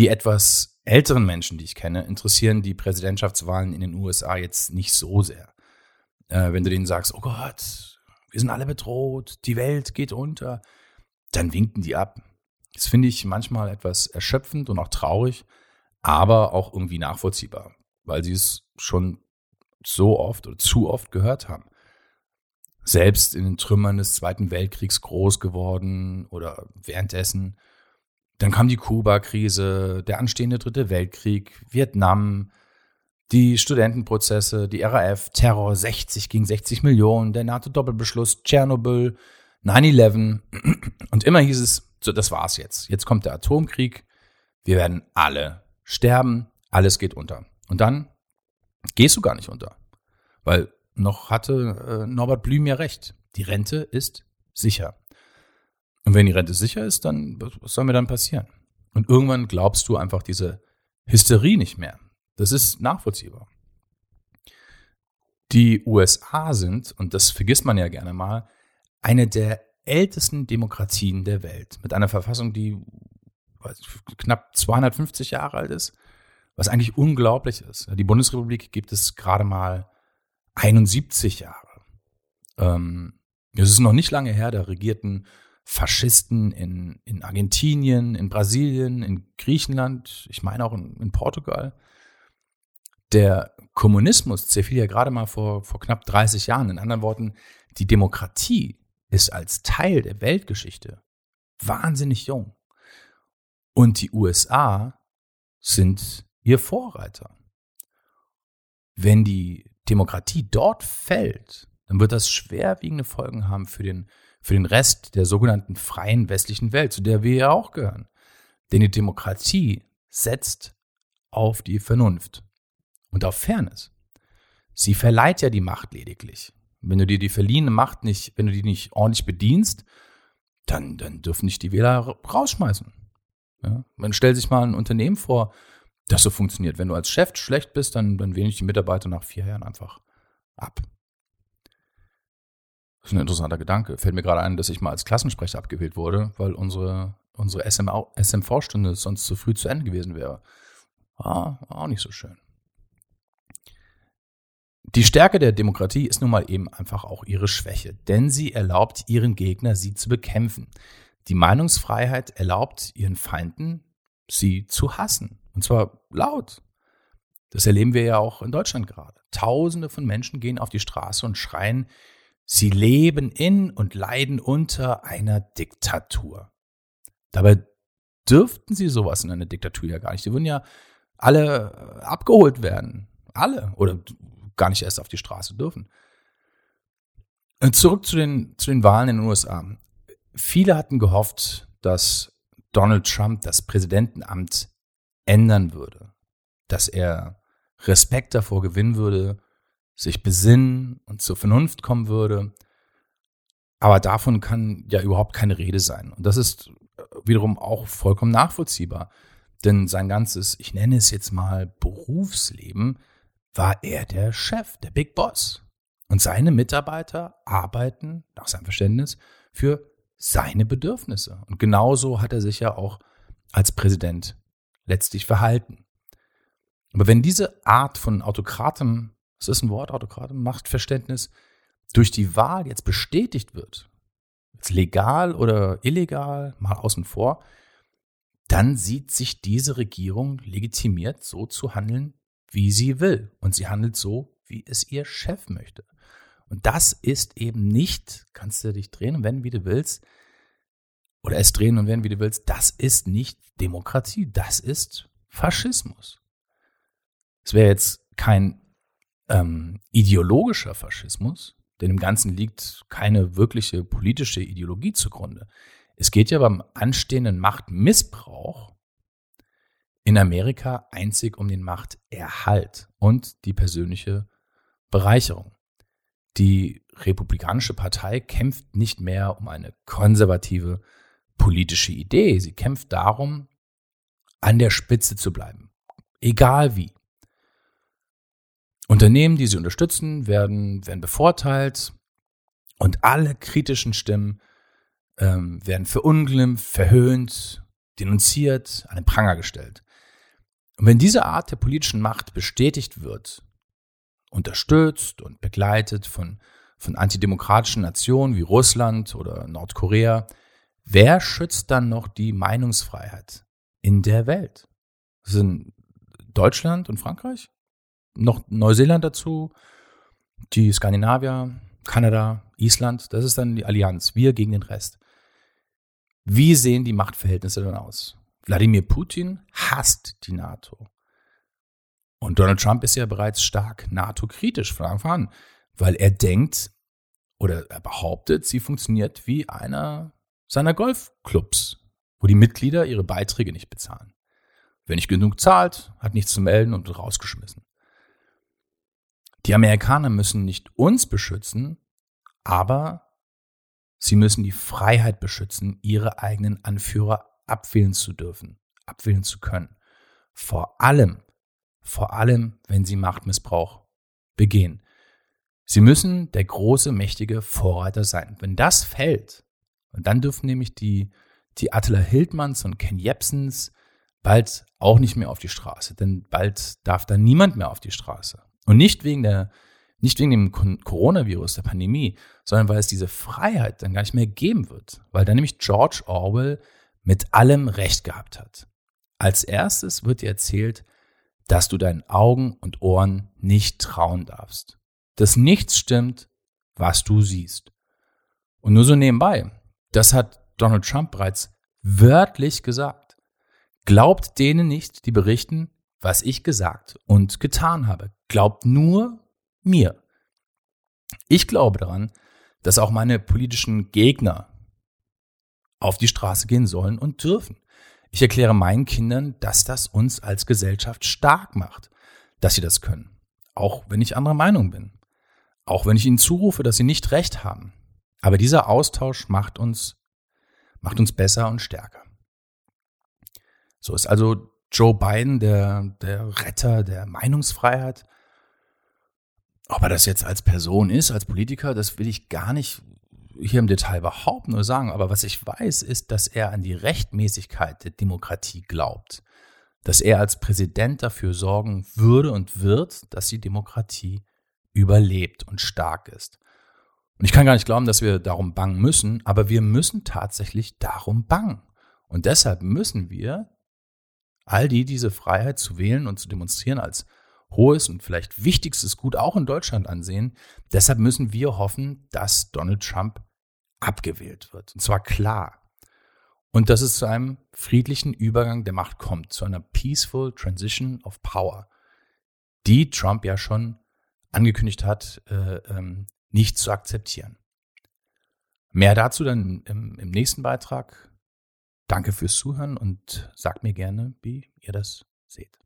Die etwas älteren Menschen, die ich kenne, interessieren die Präsidentschaftswahlen in den USA jetzt nicht so sehr. Äh, wenn du denen sagst, oh Gott, wir sind alle bedroht, die Welt geht unter, dann winken die ab. Das finde ich manchmal etwas erschöpfend und auch traurig, aber auch irgendwie nachvollziehbar, weil sie es schon so oft oder zu oft gehört haben. Selbst in den Trümmern des Zweiten Weltkriegs groß geworden oder währenddessen. Dann kam die Kuba-Krise, der anstehende Dritte Weltkrieg, Vietnam, die Studentenprozesse, die RAF, Terror 60 gegen 60 Millionen, der NATO-Doppelbeschluss, Tschernobyl, 9-11. Und immer hieß es, so, das war's jetzt. Jetzt kommt der Atomkrieg. Wir werden alle sterben. Alles geht unter. Und dann gehst du gar nicht unter. Weil noch hatte äh, Norbert Blüm ja recht. Die Rente ist sicher. Und wenn die Rente sicher ist, dann was soll mir dann passieren? Und irgendwann glaubst du einfach diese Hysterie nicht mehr. Das ist nachvollziehbar. Die USA sind, und das vergisst man ja gerne mal, eine der ältesten Demokratien der Welt. Mit einer Verfassung, die knapp 250 Jahre alt ist, was eigentlich unglaublich ist. Die Bundesrepublik gibt es gerade mal 71 Jahre. Ähm, es ist noch nicht lange her, da regierten Faschisten in, in Argentinien, in Brasilien, in Griechenland, ich meine auch in, in Portugal. Der Kommunismus zerfiel ja gerade mal vor, vor knapp 30 Jahren. In anderen Worten, die Demokratie ist als Teil der Weltgeschichte wahnsinnig jung. Und die USA sind ihr Vorreiter. Wenn die Demokratie dort fällt, dann wird das schwerwiegende Folgen haben für den, für den Rest der sogenannten freien westlichen Welt, zu der wir ja auch gehören. Denn die Demokratie setzt auf die Vernunft und auf Fairness. Sie verleiht ja die Macht lediglich. Wenn du dir die verliehene Macht nicht, wenn du die nicht ordentlich bedienst, dann, dann dürfen dich die Wähler rausschmeißen. Ja? Man stellt sich mal ein Unternehmen vor, das so funktioniert. Wenn du als Chef schlecht bist, dann, dann wählen dich die Mitarbeiter nach vier Jahren einfach ab. Das ist ein interessanter Gedanke. Fällt mir gerade ein, dass ich mal als Klassensprecher abgewählt wurde, weil unsere, unsere SMV-Stunde sonst zu früh zu Ende gewesen wäre. War auch nicht so schön. Die Stärke der Demokratie ist nun mal eben einfach auch ihre Schwäche, denn sie erlaubt ihren Gegner, sie zu bekämpfen. Die Meinungsfreiheit erlaubt ihren Feinden, sie zu hassen. Und zwar laut. Das erleben wir ja auch in Deutschland gerade. Tausende von Menschen gehen auf die Straße und schreien, sie leben in und leiden unter einer Diktatur. Dabei dürften sie sowas in einer Diktatur ja gar nicht. Die würden ja alle abgeholt werden. Alle. Oder gar nicht erst auf die Straße dürfen. Äh, zurück zu den, zu den Wahlen in den USA. Viele hatten gehofft, dass Donald Trump das Präsidentenamt ändern würde, dass er Respekt davor gewinnen würde, sich besinnen und zur Vernunft kommen würde. Aber davon kann ja überhaupt keine Rede sein. Und das ist äh, wiederum auch vollkommen nachvollziehbar. Denn sein ganzes, ich nenne es jetzt mal Berufsleben, war er der Chef, der Big Boss. Und seine Mitarbeiter arbeiten, nach seinem Verständnis, für seine Bedürfnisse. Und genauso hat er sich ja auch als Präsident letztlich verhalten. Aber wenn diese Art von Autokratem, was ist ein Wort, Autokratem, Machtverständnis, durch die Wahl jetzt bestätigt wird, jetzt legal oder illegal, mal außen vor, dann sieht sich diese Regierung legitimiert, so zu handeln, wie sie will. Und sie handelt so, wie es ihr Chef möchte. Und das ist eben nicht, kannst du dich drehen und wenden, wie du willst, oder es drehen und wenden, wie du willst, das ist nicht Demokratie, das ist Faschismus. Es wäre jetzt kein ähm, ideologischer Faschismus, denn im Ganzen liegt keine wirkliche politische Ideologie zugrunde. Es geht ja beim anstehenden Machtmissbrauch in Amerika einzig um den Machterhalt und die persönliche Bereicherung. Die Republikanische Partei kämpft nicht mehr um eine konservative politische Idee. Sie kämpft darum, an der Spitze zu bleiben. Egal wie. Unternehmen, die sie unterstützen, werden, werden bevorteilt und alle kritischen Stimmen ähm, werden verunglimpft, verhöhnt, denunziert, an den Pranger gestellt. Und wenn diese Art der politischen Macht bestätigt wird, unterstützt und begleitet von, von antidemokratischen Nationen wie Russland oder Nordkorea, wer schützt dann noch die Meinungsfreiheit in der Welt? Das sind Deutschland und Frankreich? Noch Neuseeland dazu? Die Skandinavier, Kanada, Island? Das ist dann die Allianz. Wir gegen den Rest. Wie sehen die Machtverhältnisse dann aus? Wladimir Putin hasst die NATO. Und Donald Trump ist ja bereits stark NATO-kritisch von Anfang an, weil er denkt oder er behauptet, sie funktioniert wie einer seiner Golfclubs, wo die Mitglieder ihre Beiträge nicht bezahlen. Wer nicht genug zahlt, hat nichts zu melden und wird rausgeschmissen. Die Amerikaner müssen nicht uns beschützen, aber sie müssen die Freiheit beschützen, ihre eigenen Anführer abwählen zu dürfen, abwählen zu können. Vor allem, vor allem, wenn sie Machtmissbrauch begehen. Sie müssen der große, mächtige Vorreiter sein. Wenn das fällt, und dann dürfen nämlich die, die Attila Hildmanns und Ken Jepsens bald auch nicht mehr auf die Straße, denn bald darf da niemand mehr auf die Straße. Und nicht wegen der, nicht wegen dem Coronavirus, der Pandemie, sondern weil es diese Freiheit dann gar nicht mehr geben wird, weil dann nämlich George Orwell mit allem Recht gehabt hat. Als erstes wird dir erzählt, dass du deinen Augen und Ohren nicht trauen darfst. Dass nichts stimmt, was du siehst. Und nur so nebenbei, das hat Donald Trump bereits wörtlich gesagt. Glaubt denen nicht, die berichten, was ich gesagt und getan habe. Glaubt nur mir. Ich glaube daran, dass auch meine politischen Gegner auf die Straße gehen sollen und dürfen. Ich erkläre meinen Kindern, dass das uns als Gesellschaft stark macht, dass sie das können. Auch wenn ich anderer Meinung bin. Auch wenn ich ihnen zurufe, dass sie nicht recht haben. Aber dieser Austausch macht uns, macht uns besser und stärker. So ist also Joe Biden der, der Retter der Meinungsfreiheit. Ob er das jetzt als Person ist, als Politiker, das will ich gar nicht hier im Detail überhaupt nur sagen. Aber was ich weiß, ist, dass er an die Rechtmäßigkeit der Demokratie glaubt. Dass er als Präsident dafür sorgen würde und wird, dass die Demokratie überlebt und stark ist. Und ich kann gar nicht glauben, dass wir darum bangen müssen, aber wir müssen tatsächlich darum bangen. Und deshalb müssen wir all die diese Freiheit zu wählen und zu demonstrieren als hohes und vielleicht wichtigstes Gut auch in Deutschland ansehen. Deshalb müssen wir hoffen, dass Donald Trump abgewählt wird. Und zwar klar. Und dass es zu einem friedlichen Übergang der Macht kommt, zu einer peaceful transition of power, die Trump ja schon angekündigt hat, äh, ähm, nicht zu akzeptieren. Mehr dazu dann im, im nächsten Beitrag. Danke fürs Zuhören und sagt mir gerne, wie ihr das seht.